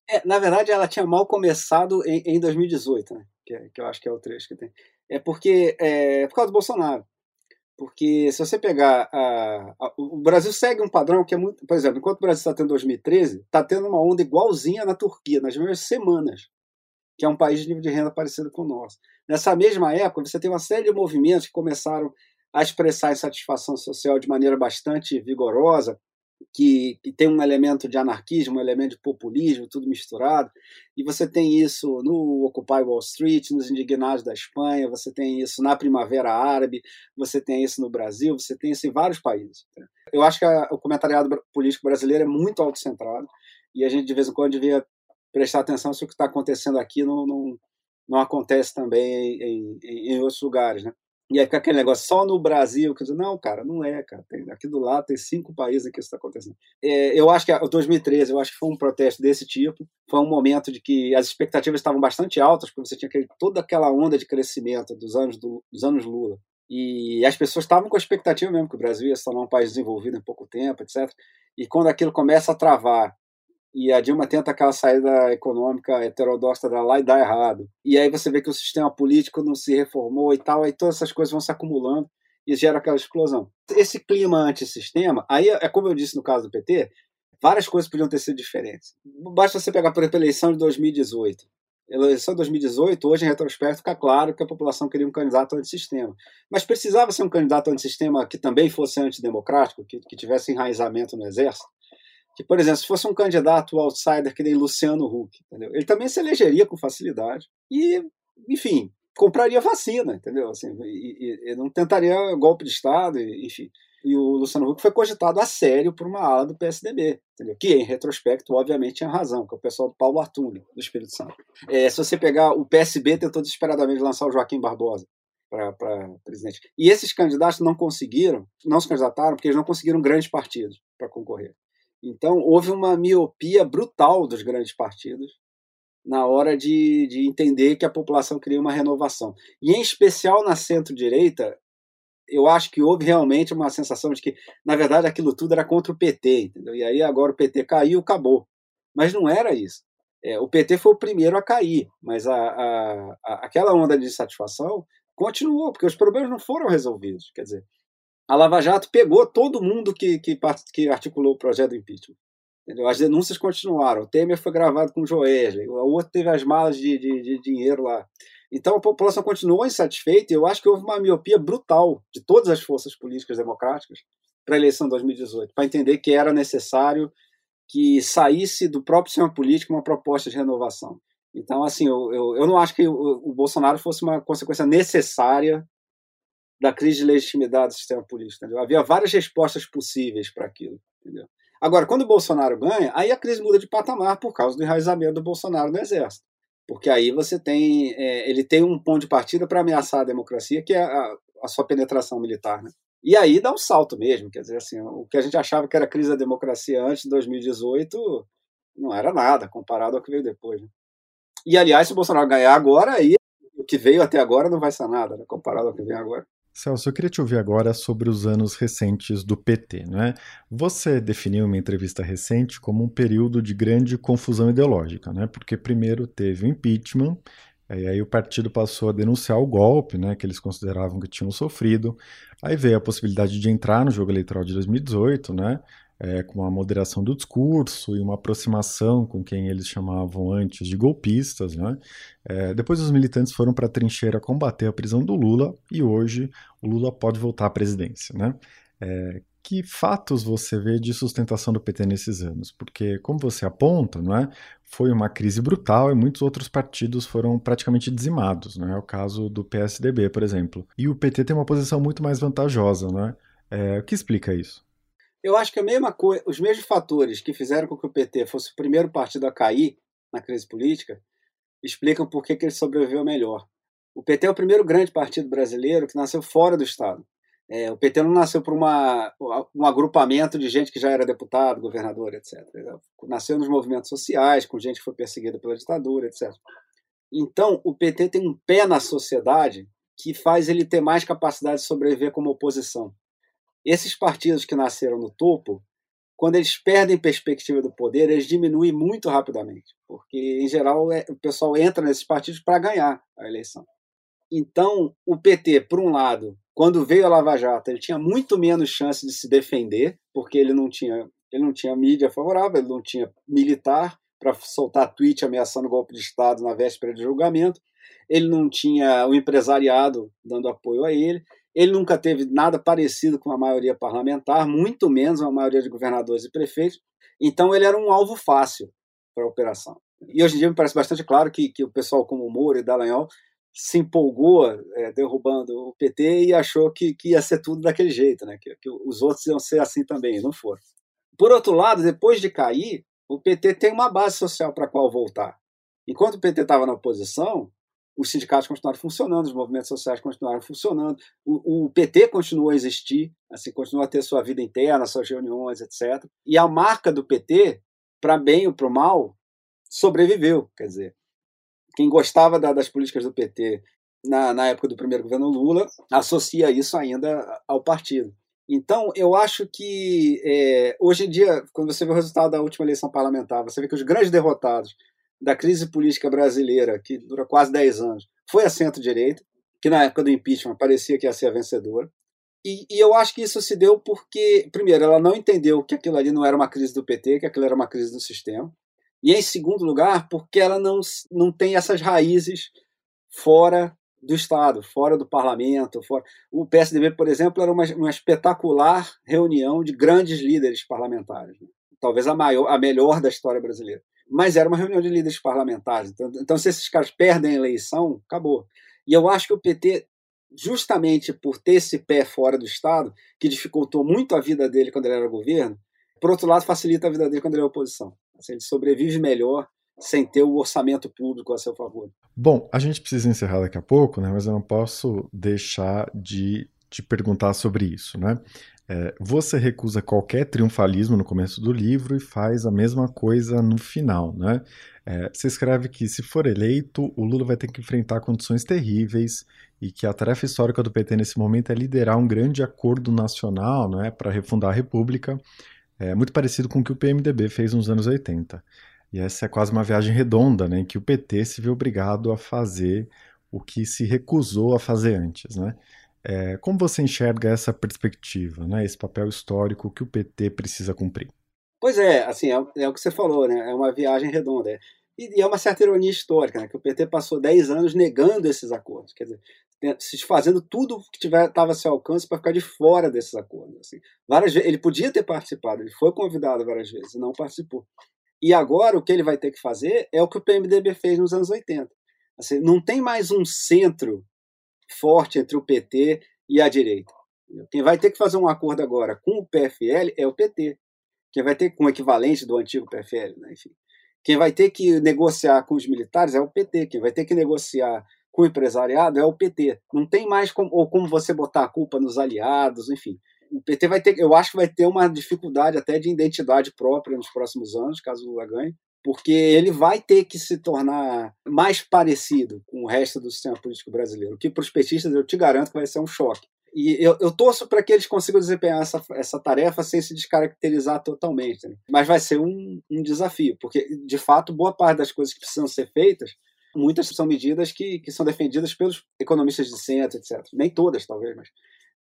É, na verdade, ela tinha mal começado em, em 2018, né? que, é, que, eu acho que é o trecho que tem. É porque é por causa do Bolsonaro. Porque se você pegar. A, a, o Brasil segue um padrão que é muito. Por exemplo, enquanto o Brasil está tendo 2013, está tendo uma onda igualzinha na Turquia, nas mesmas semanas, que é um país de nível de renda parecido com o nosso. Nessa mesma época, você tem uma série de movimentos que começaram a expressar insatisfação social de maneira bastante vigorosa, que, que, tem um elemento de anarquismo, um elemento de populismo, tudo misturado. E você tem isso no Occupy Wall Street, nos indignados da Espanha, você tem isso na Primavera Árabe, você tem isso no Brasil, você tem isso em vários países. Eu acho que a, o comentariado político brasileiro é muito autocentrado. e a gente de vez em quando devia prestar atenção se o que está acontecendo aqui não, não, não acontece também em, em, em, outros lugares, né? E aí fica aquele negócio, só no Brasil, que não, cara, não é, cara. Tem, aqui do lado tem cinco países em que isso está acontecendo. É, eu acho que o 2013, eu acho que foi um protesto desse tipo. Foi um momento de que as expectativas estavam bastante altas, porque você tinha aquele, toda aquela onda de crescimento dos anos, do, dos anos Lula. E as pessoas estavam com a expectativa mesmo que o Brasil ia se tornar um país desenvolvido em pouco tempo, etc. E quando aquilo começa a travar e a Dilma tenta aquela saída econômica heterodoxa da lá e dá errado. E aí você vê que o sistema político não se reformou e tal, aí todas essas coisas vão se acumulando e gera aquela explosão. Esse clima antissistema, aí é como eu disse no caso do PT, várias coisas podiam ter sido diferentes. Basta você pegar, por exemplo, a eleição de 2018. A eleição de 2018, hoje em retrospecto, fica claro que a população queria um candidato antissistema. Mas precisava ser um candidato antissistema que também fosse antidemocrático, que, que tivesse enraizamento no exército que, por exemplo, se fosse um candidato outsider que nem Luciano Huck, entendeu? ele também se elegeria com facilidade e, enfim, compraria vacina, entendeu? Assim, e, e, não tentaria golpe de Estado, e, enfim. E o Luciano Huck foi cogitado a sério por uma ala do PSDB, entendeu? que, em retrospecto, obviamente tinha razão, que é o pessoal do Paulo Artuni, do Espírito Santo. É, se você pegar, o PSB tentou desesperadamente lançar o Joaquim Barbosa para presidente. E esses candidatos não conseguiram, não se candidataram, porque eles não conseguiram grandes partidos para concorrer. Então, houve uma miopia brutal dos grandes partidos na hora de, de entender que a população queria uma renovação. E, em especial, na centro-direita, eu acho que houve realmente uma sensação de que, na verdade, aquilo tudo era contra o PT, entendeu? E aí agora o PT caiu, acabou. Mas não era isso. É, o PT foi o primeiro a cair, mas a, a, a, aquela onda de insatisfação continuou, porque os problemas não foram resolvidos. Quer dizer, a Lava Jato pegou todo mundo que, que, que articulou o projeto do impeachment. Entendeu? As denúncias continuaram. O Temer foi gravado com o Joesley, o outro teve as malas de, de, de dinheiro lá. Então a população continuou insatisfeita e eu acho que houve uma miopia brutal de todas as forças políticas democráticas para a eleição de 2018, para entender que era necessário que saísse do próprio sistema político uma proposta de renovação. Então, assim, eu, eu, eu não acho que o, o Bolsonaro fosse uma consequência necessária da crise de legitimidade do sistema político. Entendeu? Havia várias respostas possíveis para aquilo. Entendeu? Agora, quando o Bolsonaro ganha, aí a crise muda de patamar por causa do enraizamento do Bolsonaro no Exército. Porque aí você tem. É, ele tem um ponto de partida para ameaçar a democracia, que é a, a, sua penetração militar. Né? E aí dá um salto mesmo. Quer dizer, assim, o que a gente achava que era crise da democracia antes de 2018 não era nada comparado ao que veio depois. Né? E, aliás, se o Bolsonaro ganhar agora, aí o que veio até agora não vai ser nada, né, comparado ao que vem agora.
Celso, eu queria te ouvir agora sobre os anos recentes do PT. Né? Você definiu uma entrevista recente como um período de grande confusão ideológica, né? porque primeiro teve o impeachment, e aí o partido passou a denunciar o golpe, né, que eles consideravam que tinham sofrido. Aí veio a possibilidade de entrar no jogo eleitoral de 2018, né, é, com a moderação do discurso e uma aproximação com quem eles chamavam antes de golpistas. Né? É, depois os militantes foram para a trincheira combater a prisão do Lula e hoje o Lula pode voltar à presidência. Né? É, que fatos você vê de sustentação do PT nesses anos? Porque, como você aponta, não é, foi uma crise brutal e muitos outros partidos foram praticamente dizimados. Não é? o caso do PSDB, por exemplo. E o PT tem uma posição muito mais vantajosa. Não é? É, o que explica isso?
Eu acho que a mesma coisa, os mesmos fatores que fizeram com que o PT fosse o primeiro partido a cair na crise política explicam por que, ele sobreviveu melhor. O PT é o primeiro grande partido brasileiro que nasceu fora do Estado. É, o PT não nasceu por uma, um agrupamento de gente que já era deputado, governador, etc. Nasceu nos movimentos sociais, com gente que foi perseguida pela ditadura, etc. Então, o PT tem um pé na sociedade que faz ele ter mais capacidade de sobreviver como oposição. Esses partidos que nasceram no topo, quando eles perdem perspectiva do poder, eles diminuem muito rapidamente, porque, em geral, é, o pessoal entra nesses partidos para ganhar a eleição. Então, o PT, por um lado, quando veio a Lava Jato, ele tinha muito menos chance de se defender, porque ele não tinha, ele não tinha mídia favorável, ele não tinha militar para soltar tweet ameaçando golpe de Estado na véspera de julgamento, ele não tinha o empresariado dando apoio a ele, ele nunca teve nada parecido com a maioria parlamentar, muito menos uma maioria de governadores e prefeitos. Então, ele era um alvo fácil para a operação. E hoje em dia me parece bastante claro que, que o pessoal como Moura e Dallagnol se empolgou é, derrubando o PT e achou que, que, ia ser tudo daquele jeito, né? que, que os outros iam ser assim também, não foram. Por outro lado, depois de cair, o PT tem uma base social para qual voltar. Enquanto o PT estava na oposição, os sindicatos continuaram funcionando, os movimentos sociais continuaram funcionando, o, o, PT continuou a existir, assim, continuou a ter sua vida interna, suas reuniões, etc. E a marca do PT, para bem ou para mal, sobreviveu. Quer dizer, quem gostava da, das políticas do PT na, na época do primeiro governo Lula associa isso ainda ao partido. Então, eu acho que é, hoje em dia, quando você vê o resultado da última eleição parlamentar, você vê que os grandes derrotados da crise política brasileira, que dura quase 10 anos, foi a centro-direita, que na época do impeachment parecia que ia ser a vencedora. E, e, eu acho que isso se deu porque, primeiro, ela não entendeu que aquilo ali não era uma crise do PT, que aquilo era uma crise do sistema. E, em segundo lugar, porque ela não, não tem essas raízes fora do Estado, fora do parlamento. Fora... O PSDB, por exemplo, era uma, uma espetacular reunião de grandes líderes parlamentares. Né? Talvez a, maior, a melhor da história brasileira mas era uma reunião de líderes parlamentares. Então, então, se esses caras perdem a eleição, acabou. E eu acho que o PT, justamente por ter esse pé fora do Estado, que dificultou muito a vida dele quando ele era governo, por outro lado, facilita a vida dele quando ele é oposição. Assim, ele sobrevive melhor sem ter o orçamento público a seu favor.
Bom, a gente precisa encerrar daqui a pouco, né? mas eu não posso deixar de te perguntar sobre isso. Né? É, você recusa qualquer triunfalismo no começo do livro e faz a mesma coisa no final, né? É, você escreve que, se for eleito, o Lula vai ter que enfrentar condições terríveis e que a tarefa histórica do PT nesse momento é liderar um grande acordo nacional né, para refundar a República, é, muito parecido com o que o PMDB fez nos anos 80. E essa é quase uma viagem redonda, né, em que o PT se vê obrigado a fazer o que se recusou a fazer antes. Né? É, como você enxerga essa perspectiva, né, esse papel histórico que o PT precisa cumprir?
Pois é, assim, é, é o que você falou, né, é uma viagem redonda. É. E, e, é uma certa ironia histórica, né, que o PT passou 10 anos negando esses acordos, quer dizer, se fazendo tudo que estava a seu alcance para ficar de fora desses acordos. Assim. Várias ele podia ter participado, ele foi convidado várias vezes não participou. E agora o que ele vai ter que fazer é o que o PMDB fez nos anos 80. Assim, não tem mais um centro forte entre o PT e a direita. Quem vai ter que fazer um acordo agora com o PFL é o PT. Quem vai ter com o equivalente do antigo PFL, né? enfim. Quem vai ter que negociar com os militares é o PT. Quem vai ter que negociar com o empresariado é o PT. Não tem mais como, ou como você botar a culpa nos aliados, enfim. O PT vai ter, eu acho que vai ter uma dificuldade até de identidade própria nos próximos anos, caso o Lula ganhe porque ele vai ter que se tornar mais parecido com o resto do sistema político brasileiro, que para os petistas eu te garanto que vai ser um choque. E eu, eu torço para que eles consigam desempenhar essa, essa tarefa sem se descaracterizar totalmente. Né? Mas vai ser um, um desafio, porque, de fato, boa parte das coisas que precisam ser feitas, muitas são medidas que, que são defendidas pelos economistas de centro, etc. Nem todas, talvez, mas,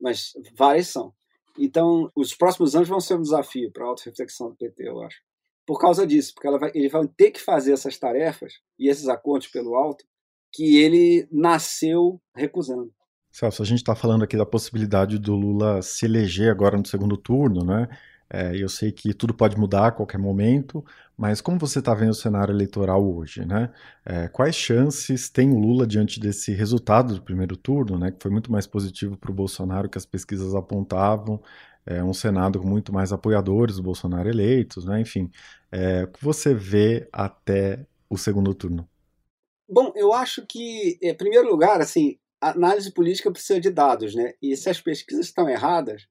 mas várias são. Então, os próximos anos vão ser um desafio para a auto-reflexão do PT, eu acho por causa disso, porque vai, ele vai ter que fazer essas tarefas e esses acordos pelo alto que ele nasceu recusando.
Celso, a gente está falando aqui da possibilidade do Lula se eleger agora no segundo turno, né? É, eu sei que tudo pode mudar a qualquer momento, mas como você está vendo o cenário eleitoral hoje, né? É, quais chances tem o Lula diante desse resultado do primeiro turno, né? Que foi muito mais positivo para o Bolsonaro que as pesquisas apontavam é, um Senado com muito mais apoiadores do Bolsonaro eleitos, né? enfim. É, o que você vê até o segundo turno?
Bom, eu acho que, em primeiro lugar, assim, a análise política precisa de dados, né? E se as pesquisas estão erradas,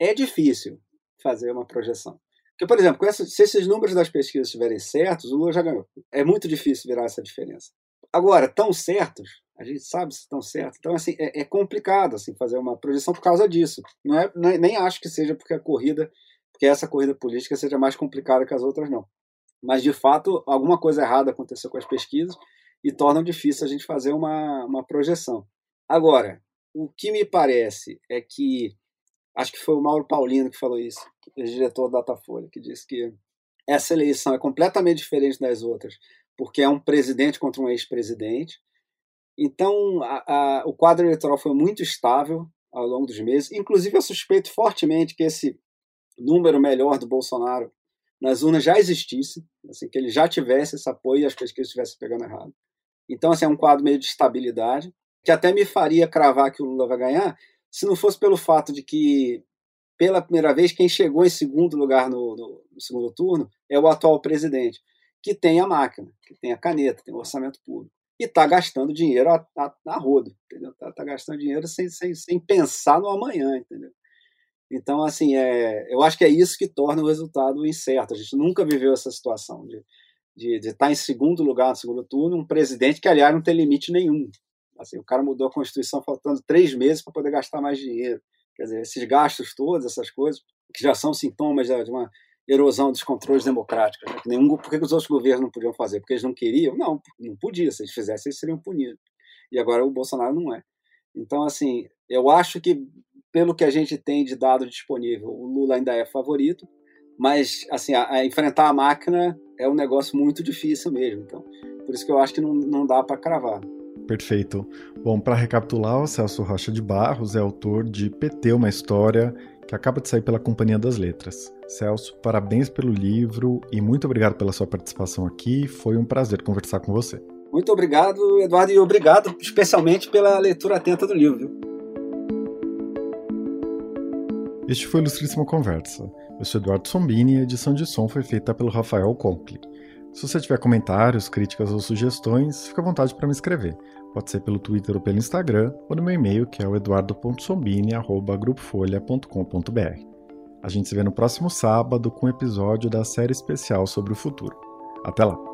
é difícil fazer uma projeção. Porque, por exemplo, essa, se esses números das pesquisas estiverem certos, o Lula já ganhou. É muito difícil virar essa diferença. Agora, tão certos, a gente sabe se estão certos. Então, assim, é, é, complicado assim, fazer uma projeção por causa disso. Não é, é, nem acho que seja porque a corrida, porque essa corrida política seja mais complicada que as outras, não. Mas, de fato, alguma coisa errada aconteceu com as pesquisas e tornam difícil a gente fazer uma, uma projeção. Agora, o que me parece é que, acho que foi o Mauro Paulino que falou isso, diretor da Datafolha, que disse que essa eleição é completamente diferente das outras, porque é um presidente contra um ex-presidente. Então, a, a, o quadro eleitoral foi muito estável ao longo dos meses. Inclusive, eu suspeito fortemente que esse número melhor do Bolsonaro nas urnas já existisse, assim, que ele já tivesse esse apoio e as pesquisas estivessem pegando errado. Então, assim, é um quadro meio de estabilidade, que até me faria cravar que o Lula vai ganhar, se não fosse pelo fato de que, pela primeira vez, quem chegou em segundo lugar no, no, no segundo turno é o atual presidente, que tem a máquina, que tem a caneta, tem o orçamento público. E está gastando dinheiro a, a, a rodo, entendeu? Está tá gastando dinheiro sem, sem, sem pensar no amanhã, entendeu? Então, assim, é, eu acho que é isso que torna o resultado incerto. A gente nunca viveu essa situação de, de, de estar tá em segundo lugar no segundo turno, um presidente que, aliás, não tem limite nenhum. Assim, o cara mudou a Constituição faltando três meses para poder gastar mais dinheiro. Quer dizer, esses gastos todos, essas coisas, que já são sintomas de uma erosão dos controles democráticos. Né? Nenhum, por que os outros governos não podiam fazer? Porque eles não queriam? Não, não podia. Se eles fizessem, eles seriam punidos. E agora o Bolsonaro não é. Então, assim, eu acho que, pelo que a gente tem de dado disponível, o Lula ainda é favorito, mas, assim, a, a enfrentar a máquina é um negócio muito difícil mesmo. Então, por isso que eu acho que não, não dá para cravar.
Perfeito. Bom, para recapitular, o Celso Rocha de Barros é autor de PT, uma história que acaba de sair pela Companhia das Letras. Celso, parabéns pelo livro e muito obrigado pela sua participação aqui. Foi um prazer conversar com você.
Muito obrigado, Eduardo, e obrigado especialmente pela leitura atenta do livro.
Este foi o Ilustríssima Conversa. Eu sou Eduardo Sombini e a edição de som foi feita pelo Rafael Conkle. Se você tiver comentários, críticas ou sugestões, fique à vontade para me escrever. Pode ser pelo Twitter ou pelo Instagram, ou no meu e-mail, que é o eduardo.sombini.grupofolha.com.br. A gente se vê no próximo sábado com um episódio da série especial sobre o futuro. Até lá!